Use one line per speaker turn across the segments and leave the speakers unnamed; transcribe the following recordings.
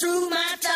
through my
time.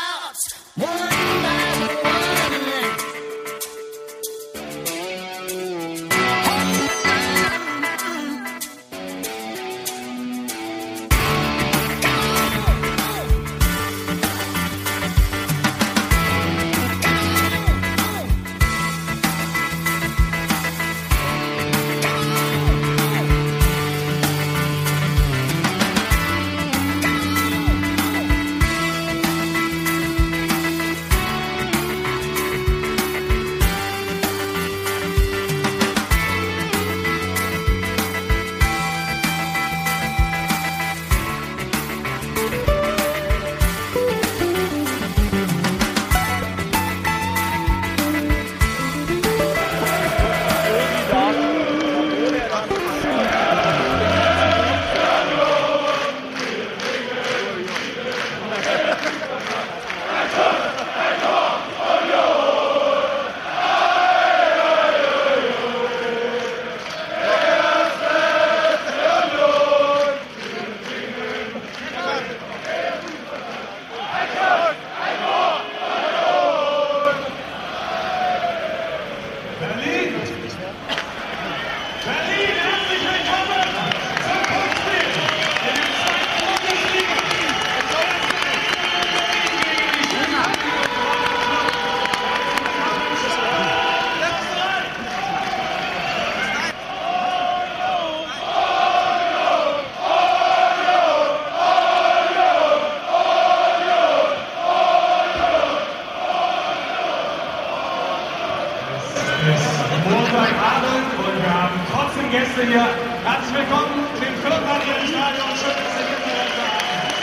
Hallen und wir haben trotzdem Gäste hier. Herzlich willkommen im vierten Stadion. Schön, dass ihr hier dabei seid.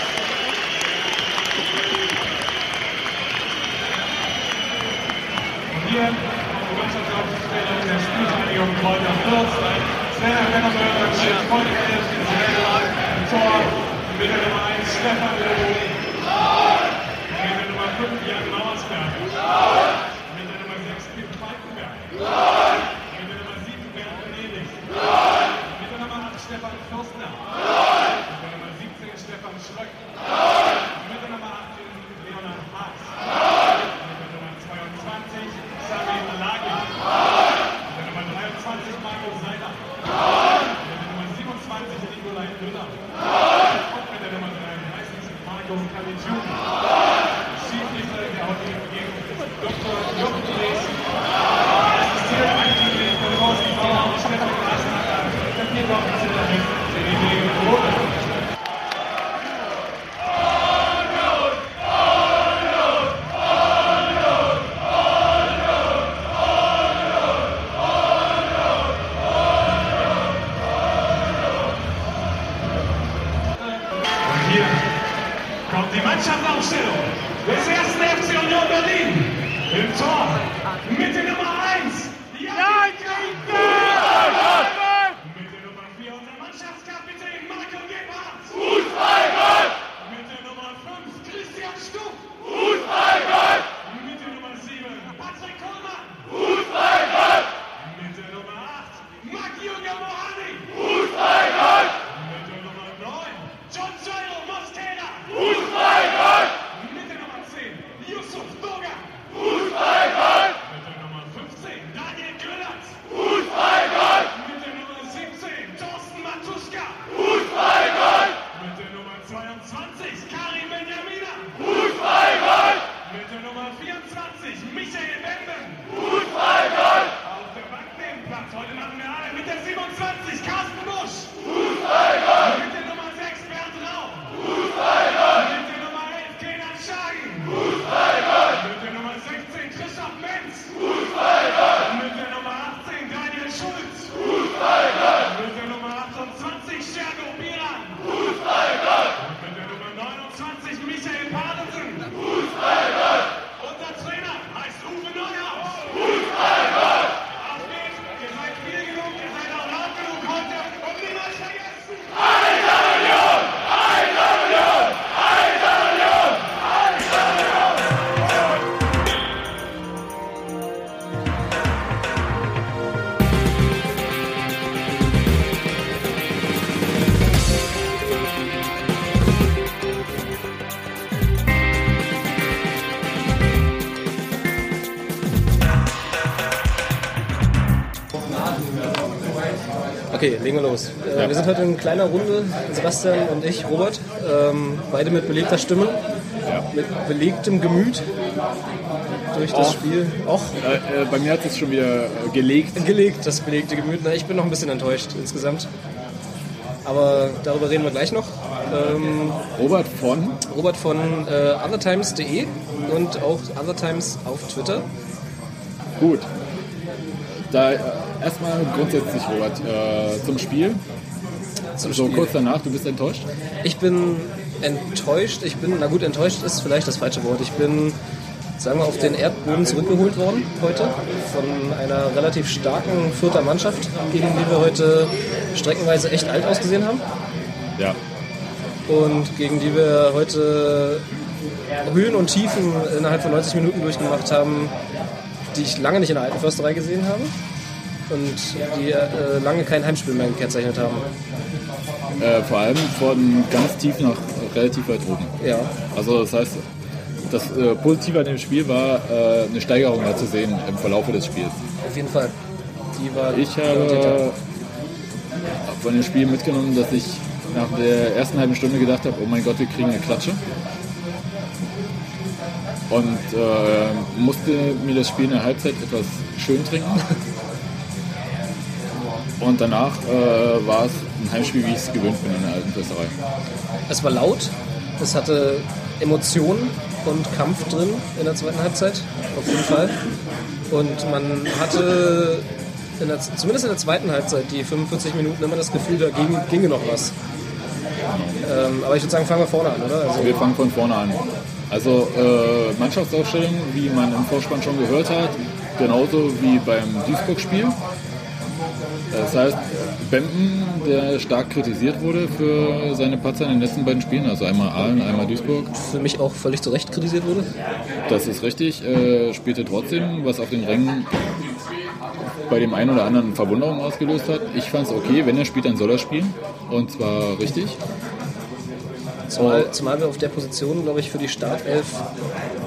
Und hier die Mannschaftsaufstellung der Spielvereinigung Kräuter Fürth. Svenner Bennermöller, Schild, Freundefelder, Svenner, Tor, Mitte Nummer 1, Stefan Löwen. Und Mitte Nummer 5, Jan Mauersberg. Stefan Fürstner. Nummer 17 Stefan Schröck.
Legen wir los. Äh,
Ja.
Wir sind heute in kleiner Runde, Sebastian und ich, Robert, ähm, beide mit belegter Stimme, mit belegtem Gemüt durch das
Och.
Spiel. Auch
Äh, äh, bei mir hat es schon wieder äh, gelegt.
gelegt, das belegte Gemüt. Na, ich bin noch ein bisschen enttäuscht insgesamt. Aber darüber reden wir gleich noch. Ähm,
Robert von
Robert von äh, othertimes.de und auch othertimes auf Twitter.
Gut. Da äh, erstmal grundsätzlich, Robert, äh, zum Spiel.
Zum
So
Spiel.
kurz danach, du bist enttäuscht?
Ich bin enttäuscht. Ich bin, na gut, enttäuscht ist vielleicht das falsche Wort. Ich bin, sagen wir, auf den Erdboden zurückgeholt worden heute von einer relativ starken vierter Mannschaft, gegen die wir heute streckenweise echt alt ausgesehen haben
Ja.
und gegen die wir heute Höhen und Tiefen innerhalb von 90 Minuten durchgemacht haben, die ich lange nicht in der alten Försterei gesehen habe und die äh, lange kein Heimspiel mehr gekennzeichnet haben.
Äh, vor allem von ganz tief nach relativ weit oben.
Ja,
Also das heißt, das äh, Positive an dem Spiel war äh, eine Steigerung da zu sehen im Verlauf des Spiels.
auf jeden Fall. Die war
Ich habe von dem Spiel mitgenommen, dass ich nach der ersten halben Stunde gedacht habe, oh mein Gott, wir kriegen eine Klatsche. Und äh, musste mir das Spiel in der Halbzeit etwas schön trinken. Und danach äh, war es ein Heimspiel, wie ich es gewöhnt bin in der alten Fässerei.
Es war laut, es hatte Emotionen und Kampf drin in der zweiten Halbzeit, auf jeden Fall. Und man hatte in der, zumindest in der zweiten Halbzeit, die 45 Minuten, immer das Gefühl, da ging, ginge noch was. Ähm, aber ich würde sagen, fangen wir vorne an, oder? Also,
Wir fangen von vorne an. Also äh, Mannschaftsaufstellung, wie man im Vorspann schon gehört hat, genauso wie beim Duisburg-Spiel. Das heißt, Bempen, der stark kritisiert wurde für seine Patzer in den letzten beiden Spielen, also einmal Aalen, einmal Duisburg,
für mich auch völlig zu Recht kritisiert wurde.
das ist richtig, äh, spielte trotzdem, was auf den Rängen bei dem einen oder anderen Verwunderung ausgelöst hat. Ich fand es okay, wenn er spielt, dann soll er spielen. Und zwar richtig.
Zumal, zumal wir auf der Position, glaube ich, für die Startelf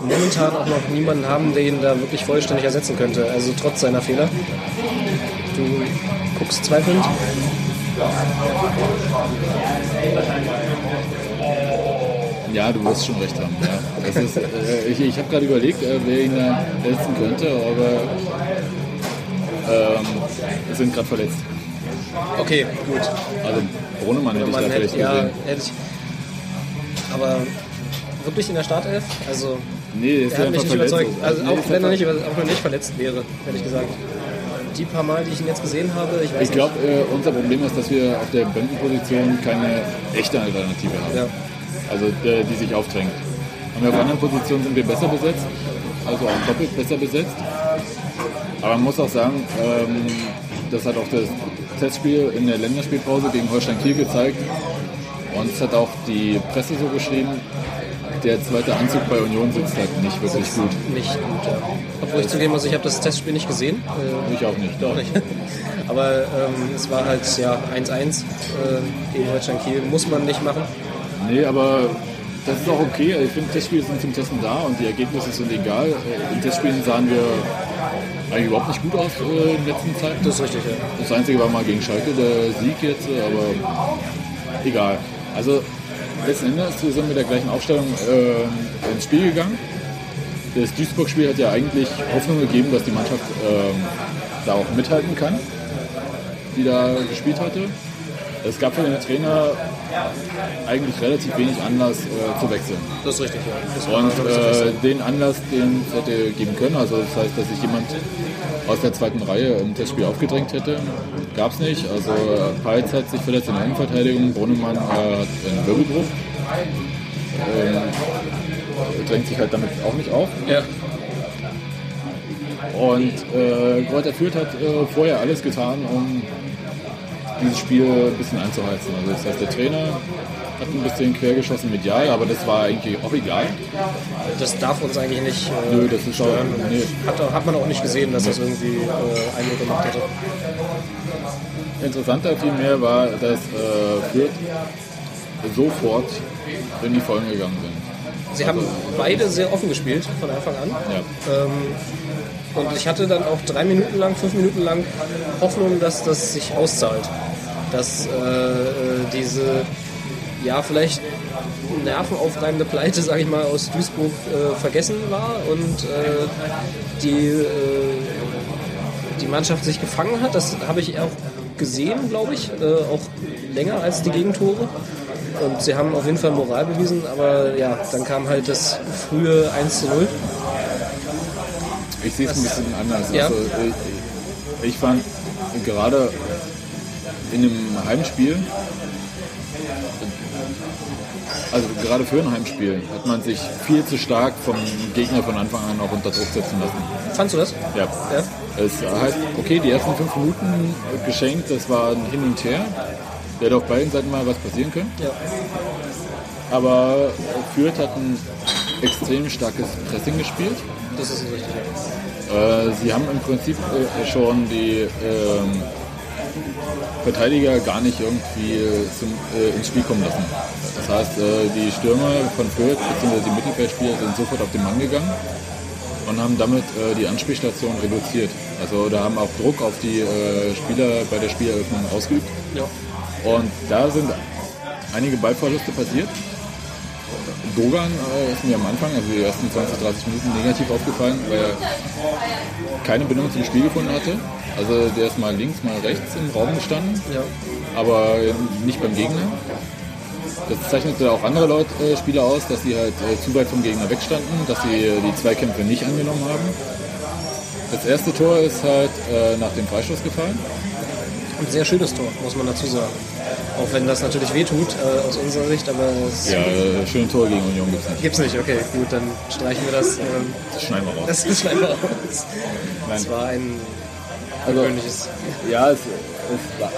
momentan auch noch niemanden haben, der ihn da wirklich vollständig ersetzen könnte. Also trotz seiner Fehler. Du guckst zweifelnd.
Ja, du wirst schon recht haben. Ja. Das ist, äh, ich ich habe gerade überlegt, äh, wer ihn da ersetzen könnte, aber ähm, wir sind gerade verletzt.
Okay, gut.
Also Brunnemann hätte ich
Man
da vielleicht
hätte, ja,
gesehen.
hätte ich. Aber wirklich in der Startelf? Also,
Nee, ist
er
ja
hat mich nicht
verletzt.
überzeugt. Also,
Nee,
auch wenn er nicht, auch wenn er nicht verletzt wäre, ehrlich gesagt. Die paar Mal, die ich ihn jetzt gesehen habe, ich
Ich glaube, äh, unser Problem ist, dass wir auf der Bändenposition keine echte Alternative haben.
Ja.
Also der, die sich aufdrängt. Und auf anderen Positionen sind wir besser besetzt, also auch doppelt besser besetzt. Aber man muss auch sagen, ähm, das hat auch das Testspiel in der Länderspielpause gegen Holstein Kiel gezeigt. Und es hat auch die Presse so geschrieben, der zweite Anzug bei Union sitzt halt nicht wirklich gut.
Nicht gut, ja. Obwohl ich zugeben muss, ich habe das Testspiel nicht gesehen. Äh,
Ich auch nicht.
Doch nicht. Aber ähm, es war halt ja 1-1 äh, gegen Holstein Kiel. Muss man nicht machen.
Nee, aber das ist auch okay. Ich finde, Testspiele sind zum Testen da und die Ergebnisse sind egal. Äh, In Testspielen sahen wir eigentlich überhaupt nicht gut aus äh, in den letzten Zeiten.
Das ist richtig, ja.
Das Einzige war mal gegen Schalke der Sieg jetzt, äh, aber egal. Also letzten Endes wir sind mit der gleichen Aufstellung äh, ins Spiel gegangen. Das Duisburg-Spiel hat ja eigentlich Hoffnung gegeben, dass die Mannschaft ähm, da auch mithalten kann, die da gespielt hatte. Es gab für den Trainer eigentlich relativ wenig Anlass äh, zu wechseln.
Das ist richtig, ja. Das
Und äh, den Anlass, den es hätte geben können, also das heißt, dass sich jemand aus der zweiten Reihe im Testspiel aufgedrängt hätte, gab es nicht. Also Peitz hat sich verletzt in der Innenverteidigung, Brunnemann äh, hat einen Wirbelbruch. Ähm, drängt sich halt damit auch nicht auf.
ja.
Und äh, Kräuter Fürth hat äh, vorher alles getan, um dieses Spiel ein bisschen anzuheizen. Also das heißt, der Trainer hat ein bisschen quergeschossen medial, aber das war eigentlich auch egal.
Das darf uns eigentlich nicht äh,
Nö, das ist
stören.
schon- nee.
Hat, hat man auch nicht gesehen, dass das irgendwie äh, Eindruck gemacht hätte.
Interessanter vielmehr war, dass äh, Fürth sofort in die Vollen gegangen sind.
Sie haben beide sehr offen gespielt von Anfang an.
Ja.
Ähm, und ich hatte dann auch drei Minuten lang, fünf Minuten lang Hoffnung, dass das sich auszahlt. Dass äh, äh, diese, ja, vielleicht nervenaufreibende Pleite, sag ich mal, aus Duisburg äh, vergessen war und äh, die, äh, die Mannschaft sich gefangen hat. Das habe ich auch gesehen, glaube ich, äh, auch länger als die Gegentore. Und sie haben auf jeden Fall Moral bewiesen, aber ja, dann kam halt das frühe 1 zu 0.
Ich sehe es ein bisschen anders.
Ja.
Also, ich, ich fand gerade in einem Heimspiel, also gerade für ein Heimspiel, hat man sich viel zu stark vom Gegner von Anfang an auch unter Druck setzen lassen.
Fandst du das?
Ja.
Ja.
Es heißt, okay, die ersten fünf Minuten geschenkt, das war ein Hin und Her. Der hätte auf beiden Seiten mal was passieren können.
Ja.
Aber Fürth hat ein extrem starkes Pressing gespielt.
Das ist richtig.
Äh, sie haben im Prinzip äh, schon die ähm, Verteidiger gar nicht irgendwie äh, zum, äh, ins Spiel kommen lassen. Das heißt, äh, die Stürmer von Fürth bzw. die Mittelfeldspieler sind sofort auf den Mann gegangen und haben damit äh, die Anspielstation reduziert. Also da haben auch Druck auf die äh, Spieler bei der Spieleröffnung ausgeübt.
Ja.
Und da sind einige Ballverluste passiert. Dogan äh, ist mir am Anfang, also die ersten 20, 30 Minuten negativ aufgefallen, weil er keine Bindung zum Spiel gefunden hatte. Also der ist mal links, mal rechts im Raum gestanden,
Ja.
aber nicht beim Gegner. Das zeichnete auch andere Leute, äh, Spieler aus, dass sie halt äh, zu weit vom Gegner wegstanden, dass sie äh, die Zweikämpfe nicht angenommen haben. Das erste Tor ist halt äh, nach dem Freistoß gefallen.
Ein sehr schönes Tor, muss man dazu sagen. Auch wenn das natürlich wehtut äh, aus unserer Sicht, aber es
Ja, äh, schöne Tor gegen Union gibt es nicht.
gibt's nicht. Okay, gut, dann streichen wir das. Ähm,
Das schneiden wir raus.
das schneiden wir raus.
Nein.
Es war ein
Also,
gewöhnliches.
Ja, es, es, war,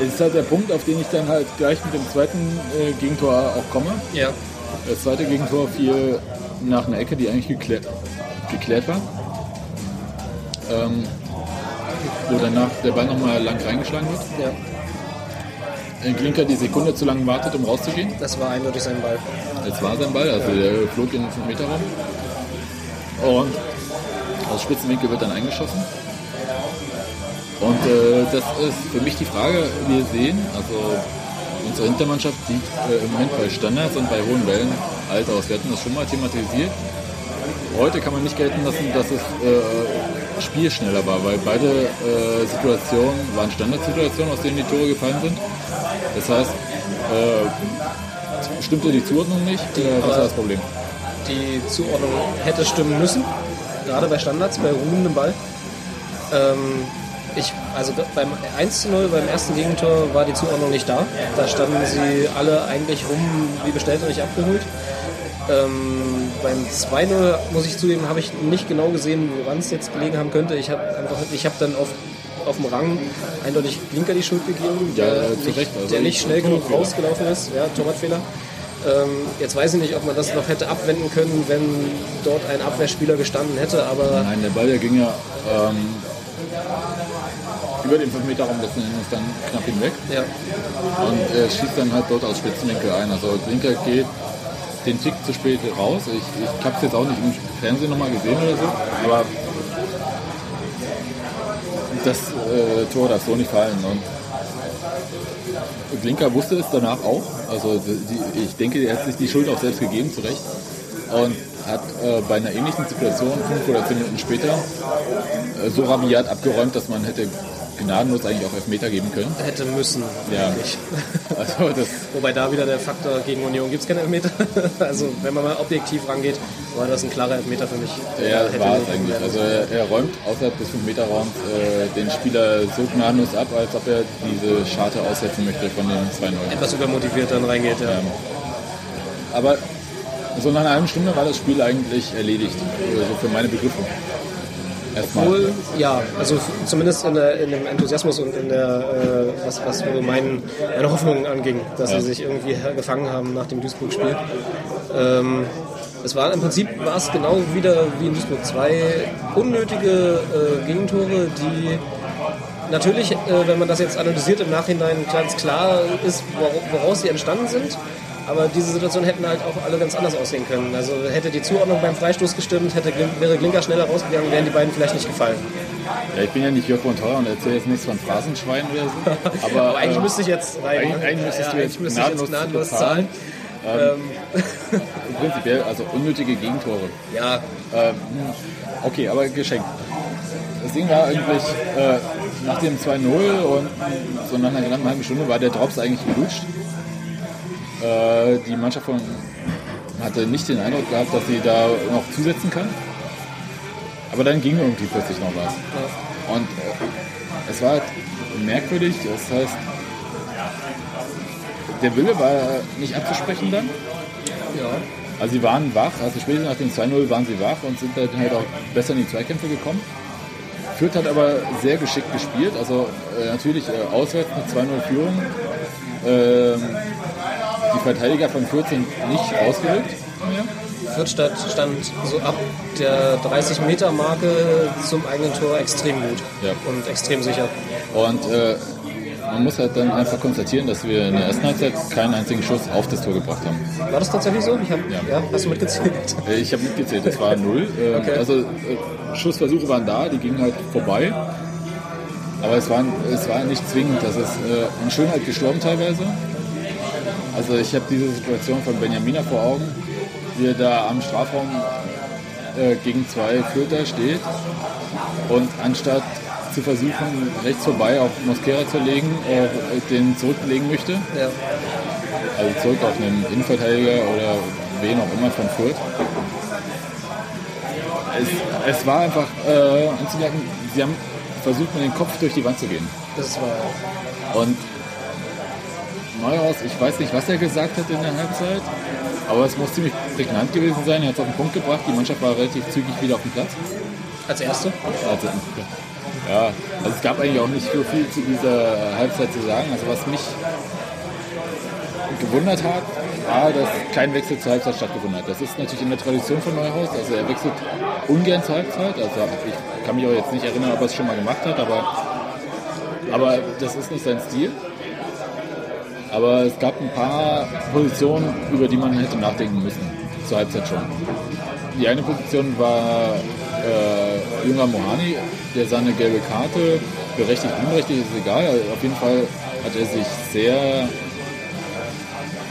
es ist halt der Punkt, auf den ich dann halt gleich mit dem zweiten äh, Gegentor auch komme.
Ja.
Das zweite Gegentor fiel nach einer Ecke, die eigentlich geklärt, geklärt war. Ähm, wo danach der Ball nochmal lang reingeschlagen wird.
ja.
Ein Klinker die Sekunde zu lange wartet, um rauszugehen.
Das war eindeutig sein Ball.
Jetzt war sein Ball, also der flog in den 5-Meter-Raum. Und aus Spitzenwinkel wird dann eingeschossen. Und äh, das ist für mich die Frage, wir sehen, also unsere Hintermannschaft sieht äh, im Moment bei Standards und bei hohen Wellen alt aus. Wir hatten das schon mal thematisiert. Heute kann man nicht gelten lassen, dass es äh, Spiel schneller war, weil beide äh, Situationen waren Standardsituationen, aus denen die Tore gefallen sind. Das heißt, äh, stimmte die Zuordnung nicht? Oder was war das Problem?
Die Zuordnung hätte stimmen müssen, gerade bei Standards, bei ruhendem Ball. Ähm, ich, also beim 1 zu 0, beim ersten Gegentor war die Zuordnung nicht da. Da standen sie alle eigentlich rum wie bestellt und nicht abgeholt. Ähm, beim 2-0, muss ich zugeben, habe ich nicht genau gesehen, woran es jetzt gelegen haben könnte. Ich habe einfach, ich habe dann auf, auf dem Rang eindeutig Blinker die Schuld gegeben,
Ja,
der,
äh, zu
nicht,
Recht, also
der nicht schnell genug rausgelaufen ist. Ja, Torwartfehler. Ähm, jetzt weiß ich nicht, ob man das noch hätte abwenden können, wenn dort ein Abwehrspieler gestanden hätte, aber
Nein, der Ball der ging ja ähm, über den 5-Meter-Raum letzten Endes dann knapp hinweg.
ja,
Und er schießt dann halt dort aus Spitzenwinkel ein. Also Blinker geht den Tick zu spät raus. Ich, ich habe es jetzt auch nicht im Fernsehen nochmal gesehen oder so, aber das äh, Tor darf so nicht fallen. Und Blinker wusste es danach auch. Also die, ich denke, er hat sich die Schuld auch selbst gegeben, zu Recht. Und hat äh, bei einer ähnlichen Situation fünf oder zehn Minuten später äh, so rabiat abgeräumt, dass man hätte gnadenlos eigentlich auch Elfmeter geben können.
hätte müssen.
Ja.
eigentlich.
Also das,
Wobei da wieder der Faktor gegen Union gibt es keine Elfmeter. Also wenn man mal objektiv rangeht, war das ein klarer Elfmeter für mich.
Ja, war es eigentlich. Also er, räumt außerhalb des 5-Meter-Raums äh, den Spieler so gnadenlos ab, als ob er diese Scharte aussetzen möchte von dem 2-0.
etwas übermotiviert dann reingeht, ja.
Ähm, aber so nach einer halben Stunde war das Spiel eigentlich erledigt, so für meine Begriffe. Erstmal.
Obwohl, ja, also zumindest in, der, in dem Enthusiasmus und in der, äh, was, was mein, meine Hoffnungen anging, dass
Ja.
sie sich irgendwie gefangen haben nach dem Duisburg-Spiel. Ähm, es war im Prinzip war es genau wieder wie in Duisburg zwei unnötige äh, Gegentore, die natürlich, äh, wenn man das jetzt analysiert im Nachhinein ganz klar ist, wor- woraus sie entstanden sind. Aber diese Situation hätten halt auch alle ganz anders aussehen können. Also hätte die Zuordnung beim Freistoß gestimmt, hätte, wäre Glinker schneller rausgegangen, wären die beiden vielleicht nicht gefallen.
Ja, ich bin ja nicht Jörg von Teuer und erzähle jetzt nichts von Phrasenschwein oder so. Aber,
Aber eigentlich
äh,
müsste ich jetzt rein.
eigentlich-
ne?
eigentlich müsstest du
ich jetzt
gnadenlos
gnadenlos zahlen.
prinzipiell, also unnötige Gegentore.
Ja,
Ähm, okay, aber geschenkt. Das Ding war eigentlich, äh, nach dem 2-0 und so nach einer knappen halben Stunde war der Drops eigentlich gelutscht. Äh, die Mannschaft von, hatte nicht den Eindruck gehabt, dass sie da noch zusetzen kann. Aber dann ging irgendwie plötzlich noch was. Und äh, es war halt merkwürdig, das heißt, der Wille war nicht abzusprechen dann.
ja.
Also sie waren wach, also spätestens nach dem 2-0 waren sie wach und sind dann halt auch besser in die Zweikämpfe gekommen. Fürth hat aber sehr geschickt gespielt, also äh, natürlich äh, auswärts eine 2-0 Führung. Ähm, die Verteidiger von Fürth sind nicht ausgerückt.
Fürth stand so ab der 30-Meter-Marke zum eigenen Tor extrem gut
Ja.
und extrem sicher.
Und äh, man muss halt dann einfach konstatieren, dass wir in der ersten Halbzeit keinen einzigen Schuss auf das Tor gebracht haben.
War das tatsächlich so? Ich hab,
Ja.
ja. Hast du mitgezählt?
Äh, Ich habe mitgezählt, es war null. Äh,
Okay.
Also äh, Schussversuche waren da, die gingen halt vorbei. Aber es war, es war nicht zwingend. Das ist äh, in Schönheit gestorben teilweise. Also ich habe diese Situation von Benjamina vor Augen, wie er da am Strafraum äh, gegen zwei Fürther steht und anstatt zu versuchen, rechts vorbei auf Mosquera zu legen, äh, den zurücklegen möchte.
Ja.
Also zurück auf einen Innenverteidiger oder wen auch immer von Fürth. Es, es war einfach äh, anzumerken, sie haben versucht, mit dem Kopf durch die Wand zu gehen.
Das war.
Und Neuhaus, ich weiß nicht, was er gesagt hat in der Halbzeit, aber es muss ziemlich prägnant gewesen sein. Er hat es auf den Punkt gebracht, die Mannschaft war relativ zügig wieder auf dem Platz.
Als Erste?
Also, ja, also es gab eigentlich auch nicht so viel zu dieser Halbzeit zu sagen. Also was mich gewundert hat, war, dass kein Wechsel zur Halbzeit stattgefunden hat. Das ist natürlich in der Tradition von Neuhaus. Also er wechselt ungern zur Halbzeit. Also ich kann mich auch jetzt nicht erinnern, ob er es schon mal gemacht hat, aber, aber das ist nicht sein Stil. Aber es gab ein paar Positionen, über die man hätte nachdenken müssen. Zur Halbzeit schon. Die eine Position war äh, Junger Mohani, der seine gelbe Karte, berechtigt, unberechtigt, ist egal. Also Auf jeden Fall hat er sich sehr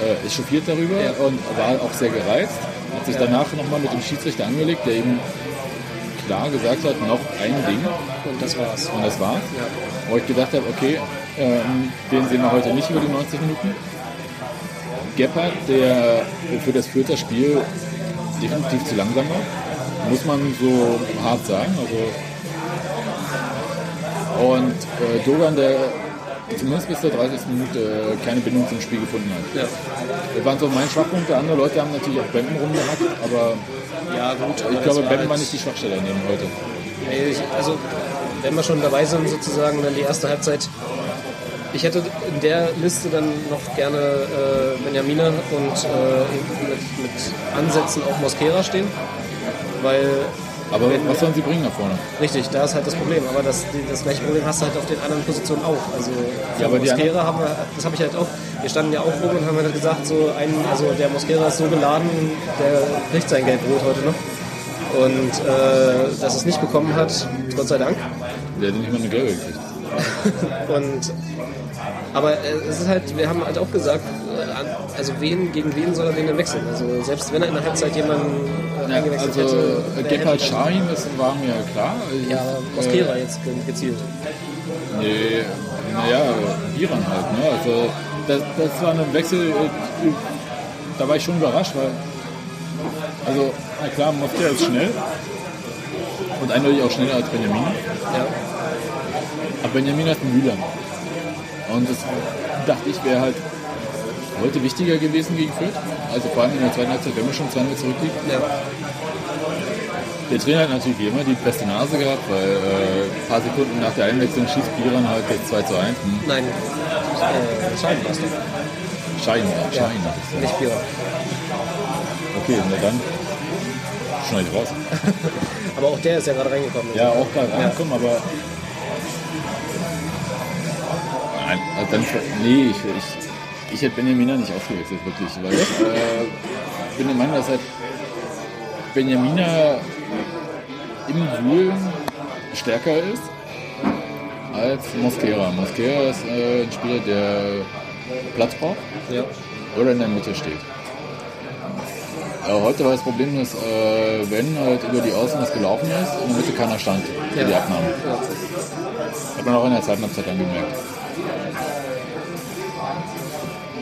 äh, echauffiert darüber und war auch sehr gereizt. Hat sich danach nochmal mit dem Schiedsrichter angelegt, der ihm klar gesagt hat, noch ein Ding
Und das war's.
und das war's.
Ja.
Wo ich gedacht habe, okay, ähm, den sehen wir heute nicht über die 90 Minuten. Gebhardt, der für das vierte Spiel definitiv zu langsam war, muss man so hart sagen. Also und äh, Dogan, der zumindest bis zur 30. Minute äh, keine Bindung zum Spiel gefunden hat.
Ja.
Das waren so mein Schwachpunkte. Andere Leute haben natürlich auch Bemben rumgehackt, aber
ja, gut.
ich glaube, Bemben war nicht die Schwachstelle an dem heute.
Also, wenn wir schon dabei sind, sozusagen, dann die erste Halbzeit. Ich hätte in der Liste dann noch gerne äh, Benjamina und äh, mit, mit Ansätzen auf Mosquera stehen. Weil,
Aber
Wenn-
was sollen sie bringen nach vorne?
richtig, da ist halt das Problem. Aber das, das gleiche Problem hast du halt auf den anderen Positionen auch. Also,
Ja, aber die
Mosquera haben wir, das habe ich halt auch. Wir standen ja auch rum und haben halt gesagt, so ein, also der Mosquera ist so geladen, der kriegt sein Gelbrot heute noch. Und äh, dass es nicht bekommen hat, Gott sei Dank.
Der hat nicht mal eine gelbe gekriegt.
Und, aber äh, es ist halt, wir haben halt auch gesagt, äh, also wen, gegen wen soll er den denn wechseln? Also selbst wenn er in der Halbzeit jemanden äh,
Ja,
eingewechselt
also
hätte. der
Gebhard
hätte-
Schein, das war mir klar. Ich,
Ja, Mosquera
Äh,
jetzt ge- gezielt.
nee, naja, Biran halt. Ne? Also das, das war ein Wechsel, da war ich schon überrascht, weil also, na klar, Mosquera ist schnell und eindeutig auch schneller als Benjamin.
Ja.
Aber Benjamin ein Mühlern. Und das dachte ich, wäre halt heute wichtiger gewesen gegen Fürth. Also vor allem in der zweiten Halbzeit, wenn wir schon 2-0 zurückliegen.
ja.
Der Trainer hat natürlich wie immer die beste Nase gehabt, weil äh, ein paar Sekunden nach der Einwechslung schießt Biran halt jetzt 2 zu 1. Hm.
Nein, äh, Schein war's doch.
Schein, ja,
Ja,
Schein ich
nicht Björn.
Okay, na dann schneide ich raus.
Aber auch der ist ja gerade reingekommen.
Ja, auch gerade reinkommen, aber. Nein, also dann, nee, ich, ich, Ich hätte Benjamina nicht ausgewechselt, wirklich, weil ich äh, bin der Meinung, dass halt Benjamina im Wühlen stärker ist als Mosquera. Mosquera ist äh, ein Spieler, der Platz braucht
Ja.
oder in der Mitte steht. Äh, heute war das Problem, dass äh, wenn halt über die Außen was gelaufen ist, in der Mitte keiner stand für
Ja.
die Abnahmen.
Ja.
Hat man auch in der zweiten Halbzeit dann gemerkt.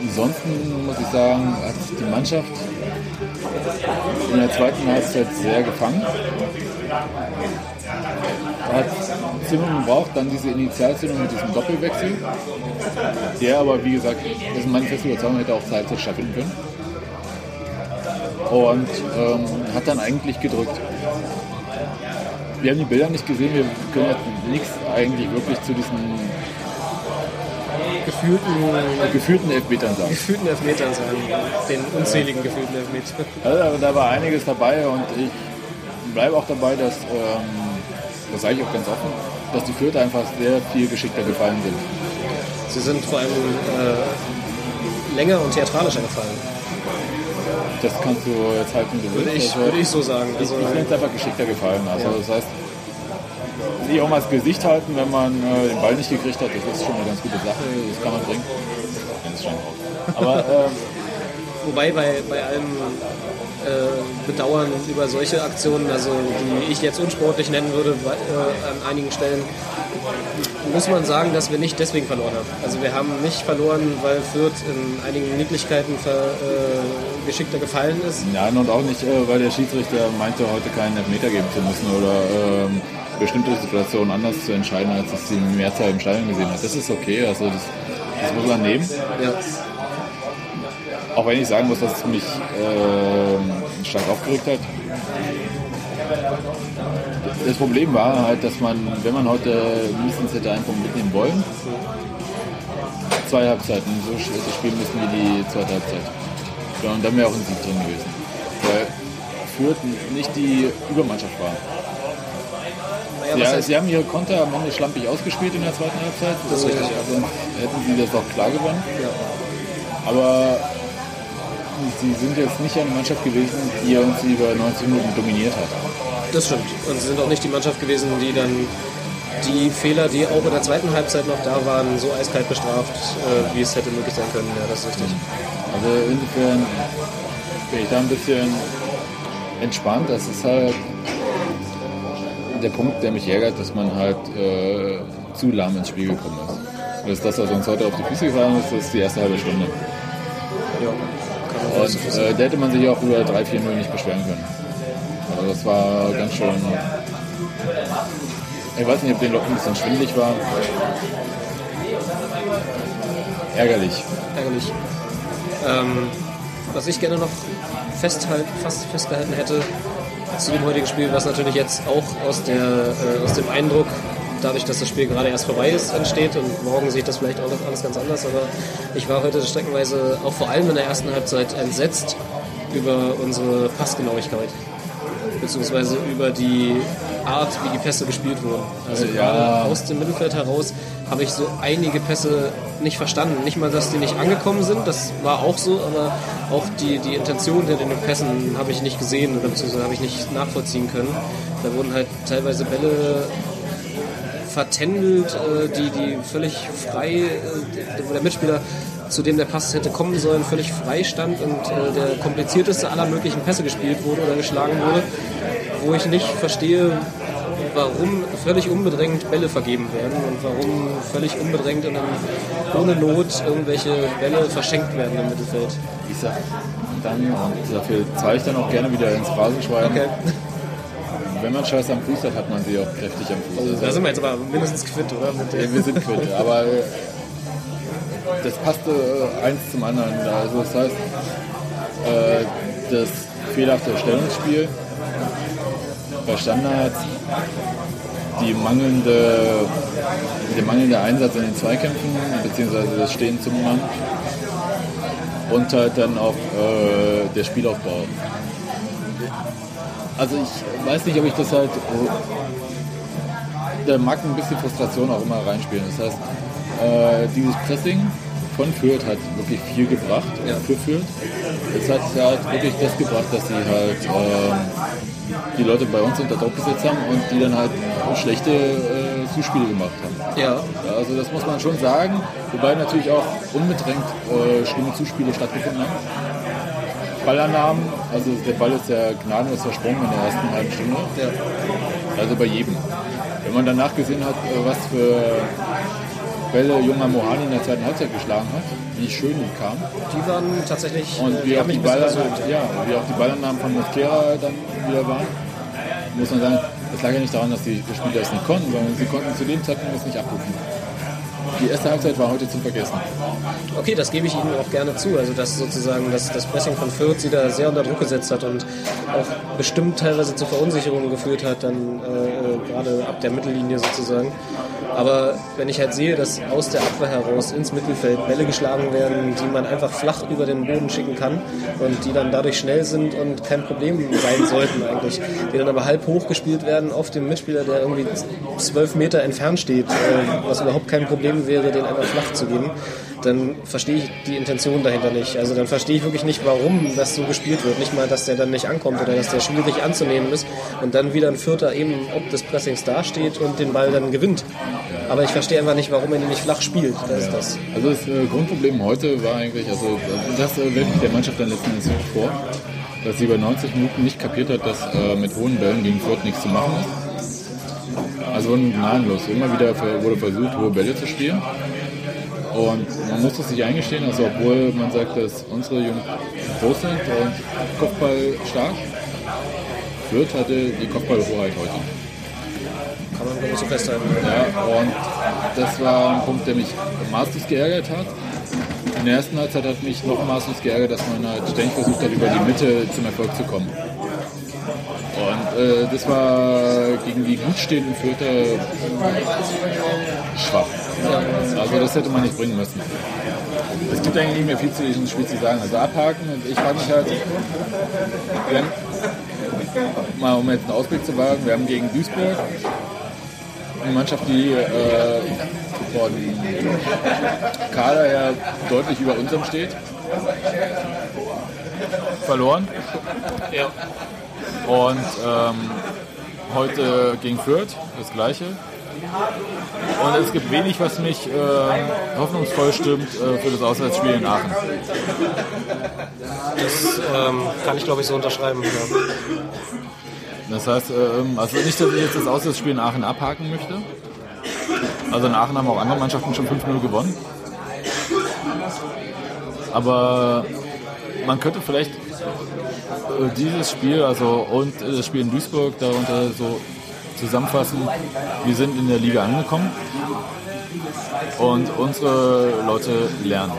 Ansonsten muss ich sagen, hat die Mannschaft in der zweiten Halbzeit sehr gefangen. Hat Zimmermann braucht dann diese Initialzündung mit diesem Doppelwechsel, der aber, wie gesagt, das ist meine feste Überzeugung, hätte auch zur Halbzeit stattfinden können. Und ähm, hat dann eigentlich gedrückt. Wir haben die Bilder nicht gesehen, wir können jetzt nichts eigentlich wirklich zu diesen
Gefühlten,
gefühlten Elfmetern sagen.
gefühlten Elfmetern sagen. Den unzähligen gefühlten Elfmetern.
Also, da- war einiges dabei und ich bleibe auch dabei, dass, ähm, das sage ich auch ganz offen, dass die Fürther einfach sehr viel geschickter gefallen sind.
Sie sind vor allem äh, länger und theatralischer gefallen.
Das kannst du jetzt halten, wie du
Würde
willst.
ich,
Also,
würde ich so sagen.
ich,
Also,
ich finde es einfach geschickter gefallen. Also
Ja.
das heißt, sich auch mal das Gesicht halten, wenn man äh, den Ball nicht gekriegt hat, das ist schon eine ganz gute Sache, das kann man bringen. Aber ähm,
Wobei bei, bei allem äh, Bedauern über solche Aktionen, also die ich jetzt unsportlich nennen würde äh, an einigen Stellen, muss man sagen, dass wir nicht deswegen verloren haben. Also wir haben nicht verloren, weil Fürth in einigen Niedlichkeiten ver, äh, geschickter gefallen ist.
Nein, und auch nicht, äh, weil der Schiedsrichter meinte, heute keinen Elfmeter geben zu müssen oder ähm, bestimmte Situationen anders zu entscheiden, als es die Mehrzahl im Stadion gesehen hat. Das ist okay, also das, das muss man nehmen.
Ja.
Auch wenn ich sagen muss, dass es mich ähm, stark aufgeregt hat. Das Problem war halt, dass man, wenn man heute mindestens hätte einen Punkt mitnehmen wollen, zwei Halbzeiten so spielen müssen wie die zweite Halbzeit. Und dann wäre auch ein Sieg drin gewesen. Weil Fürth nicht die Übermannschaft war. Ja,
heißt,
sie haben ihre Konter am Ende schlampig ausgespielt in der zweiten Halbzeit.
Das ist richtig, ja.
Sonst hätten sie das auch klar gewonnen.
ja.
Aber sie sind jetzt nicht eine Mannschaft gewesen, die uns über 90 Minuten dominiert hat.
Das stimmt. Und sie sind auch nicht die Mannschaft gewesen, die dann die Fehler, die auch in der zweiten Halbzeit noch da waren, so eiskalt bestraft, äh, wie es hätte möglich sein können. Ja, das ist richtig.
Also insofern bin ich da ein bisschen entspannt. Das ist halt der Punkt, der mich ärgert, dass man halt äh, zu lahm ins Spiel gekommen ist. Das ist das, was uns heute auf die Füße gefallen ist, das ist die erste halbe Stunde.
Ja,
Und äh, da hätte man sich auch über 3-4-0 nicht beschweren können. Also das war ganz schön. Ich weiß nicht, ob den Leuten ein bisschen schwindelig war. Ärgerlich.
ärgerlich. Ähm, was ich gerne noch festhalt, fast festgehalten hätte zu dem heutigen Spiel, was natürlich jetzt auch aus, der, äh, aus dem Eindruck, dadurch, dass das Spiel gerade erst vorbei ist, entsteht. Und morgen sieht das vielleicht auch alles ganz anders, aber ich war heute streckenweise auch vor allem in der ersten Halbzeit entsetzt über unsere Passgenauigkeit. Beziehungsweise über die Art, wie die Pässe gespielt wurden. Also
Ja.
gerade aus dem Mittelfeld heraus habe ich so einige Pässe nicht verstanden. Nicht mal, dass die nicht angekommen sind, das war auch so, aber auch die, die Intention hinter den Pässen habe ich nicht gesehen oder beziehungsweise habe ich nicht nachvollziehen können. Da wurden halt teilweise Bälle vertändelt, äh, die, die völlig frei, äh, wo der Mitspieler, zu dem der Pass hätte kommen sollen, völlig frei stand und äh, der komplizierteste aller möglichen Pässe gespielt wurde oder geschlagen wurde, wo ich nicht verstehe, warum völlig unbedrängt Bälle vergeben werden und warum völlig unbedrängt und dann ohne Not irgendwelche Bälle verschenkt werden im Mittelfeld.
Ich sag dann, dafür zahle ich dann auch gerne wieder ins Phrasenschwein.
Okay,
Wenn man Scheiße am Fuß hat, hat man sie auch kräftig am Fuß.
da
Also,
sind wir jetzt aber mindestens quitt, oder?
Ja, wir sind quitt, aber äh, das passte äh, eins zum anderen. Also das heißt, äh, das fehlerhafte Stellungsspiel bei Standards, die mangelnde, der mangelnde Einsatz in den Zweikämpfen, beziehungsweise das Stehen zum Mann und halt dann auch äh, der Spielaufbau. Also ich weiß nicht, ob ich das halt da mag ein bisschen Frustration auch immer reinspielen. Das heißt, äh, dieses Pressing von Fürth hat wirklich viel gebracht
Ja.
für Fürth. Es hat halt wirklich das gebracht, dass sie halt ähm, die Leute bei uns unter Druck gesetzt haben und die dann halt schlechte äh, Zuspiele gemacht haben.
Ja,
Ja, also das muss man schon sagen, wobei natürlich auch unbedrängt äh, schlimme Zuspiele stattgefunden haben. Ballannahmen, also der Ball ist ja gnadenlos versprungen in der ersten halben Stunde.
ja.
Also bei jedem. Wenn man danach gesehen hat, äh, was für Bälle junger Mohani in der zweiten Halbzeit geschlagen hat, wie schön die kamen.
Die waren tatsächlich,
Und
äh, die
wie auch, die
bisschen
Ballannahmen,
versucht.
ja, wie auch die Ballannahmen von Mosquera dann wieder waren, muss man sagen, das lag ja nicht daran, dass die Spieler es nicht konnten, sondern sie konnten zu dem Zeitpunkt es nicht abrufen. Die erste Halbzeit war heute zum Vergessen.
Okay, das gebe ich Ihnen auch gerne zu. Also dass sozusagen das, das Pressing von Fürth sie da sehr unter Druck gesetzt hat und auch bestimmt teilweise zu Verunsicherungen geführt hat, dann äh, gerade ab der Mittellinie sozusagen. Aber wenn ich halt sehe, dass aus der Abwehr heraus ins Mittelfeld Bälle geschlagen werden, die man einfach flach über den Boden schicken kann und die dann dadurch schnell sind und kein Problem sein sollten eigentlich, die dann aber halb hoch gespielt werden auf dem Mitspieler, der irgendwie zwölf Meter entfernt steht, äh, was überhaupt kein Problem wäre, den einfach flach zu geben, dann verstehe ich die Intention dahinter nicht. Also dann verstehe ich wirklich nicht, warum das so gespielt wird. Nicht mal, dass der dann nicht ankommt oder dass der schwierig anzunehmen ist und dann wieder ein Vierter eben ob des Pressings dasteht und den Ball dann gewinnt. Aber ich verstehe einfach nicht, warum er den nicht flach spielt. Das ist das.
Also das äh, Grundproblem heute war eigentlich, also das äh, wirft der Mannschaft dann letzten Endes vor, dass sie über 90 Minuten nicht kapiert hat, dass äh, mit hohen Bällen gegen Fürth nichts zu machen ist. Also gnadenlos. Immer wieder wurde versucht, hohe Bälle zu spielen. Und man muss es sich eingestehen, also obwohl man sagt, dass unsere Jungen groß sind und Kopfball stark, Fürth hatte die Kopfballhoheit heute.
Kann man glaube ich so festhalten.
Ja, und das war ein Punkt, der mich maßlos geärgert hat. In der ersten Halbzeit hat mich noch maßlos geärgert, dass man halt ständig versucht hat, über die Mitte zum Erfolg zu kommen. Und äh, das war gegen die gut stehenden Fürther schwach. Also das hätte man nicht bringen müssen. Es gibt eigentlich nicht mehr viel zu diesem Spiel zu sagen. Also abhaken und ich frage mich halt, wir mal um jetzt einen Ausblick zu wagen, wir haben gegen Duisburg eine Mannschaft, die äh, von Kader her deutlich über unserem steht. Verloren.
Ja.
Und ähm, heute gegen Fürth das gleiche. Und es gibt wenig, was mich äh, hoffnungsvoll stimmt äh, für das Auswärtsspiel in Aachen.
Das ähm, kann ich glaube ich so unterschreiben. Ja.
Das heißt, ähm, also nicht, dass ich jetzt das Auswärtsspiel in Aachen abhaken möchte. Also in Aachen haben auch andere Mannschaften schon 5-0 gewonnen. Aber man könnte vielleicht äh, dieses Spiel, also und äh, das Spiel in Duisburg darunter so zusammenfassen. Wir sind in der Liga angekommen und unsere Leute lernen.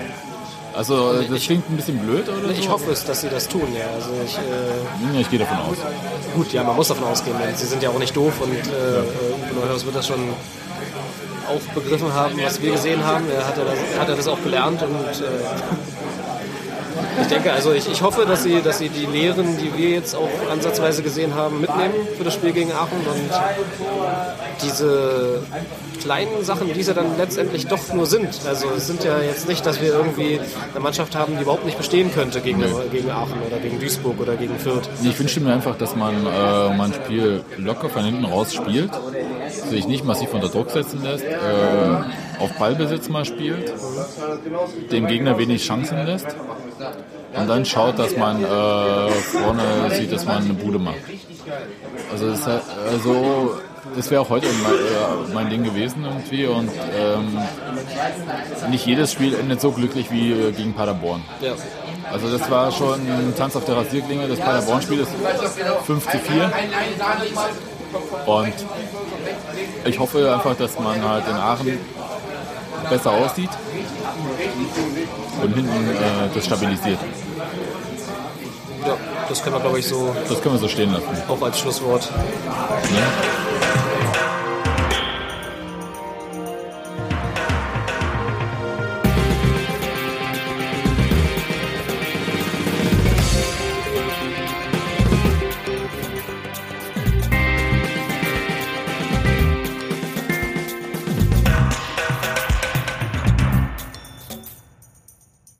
Also äh, das klingt ein bisschen blöd oder so.
Ich hoffe es, dass sie das tun, ja. Also ich, äh,
Ja, ich gehe davon aus.
gut, ja, man muss davon ausgehen. denn Sie sind ja auch nicht doof und äh, äh, Uwe Neuhaus wird das schon auch begriffen haben, was wir gesehen haben. Er hat, ja das, hat er das auch gelernt und äh, ich denke, also ich, ich hoffe, dass sie, dass sie die Lehren, die wir jetzt auch ansatzweise gesehen haben, mitnehmen für das Spiel gegen Aachen und diese kleinen Sachen, die sie dann letztendlich doch nur sind. Also es sind ja jetzt nicht, dass wir irgendwie eine Mannschaft haben, die überhaupt nicht bestehen könnte gegen, gegen Aachen oder gegen Duisburg oder gegen Fürth.
Ich wünsche mir einfach, dass man äh, mein Spiel locker von hinten raus spielt, sich nicht massiv unter Druck setzen lässt, äh, auf Ballbesitz mal spielt, dem Gegner wenig Chancen lässt und dann schaut, dass man äh, vorne sieht, dass man eine Bude macht. Also das, also, das wäre auch heute mein, äh, mein Ding gewesen irgendwie und ähm, nicht jedes Spiel endet so glücklich wie äh, gegen Paderborn.
Ja.
Also das war schon ein Tanz auf der Rasierklinge. Das Paderborn-Spiel ist 5 zu 4. Und ich hoffe einfach, dass man halt in Aachen besser aussieht und hinten äh, das stabilisiert.
ja, das können wir glaube ich so
Das können wir so stehen lassen.
auch als Schlusswort
Ne?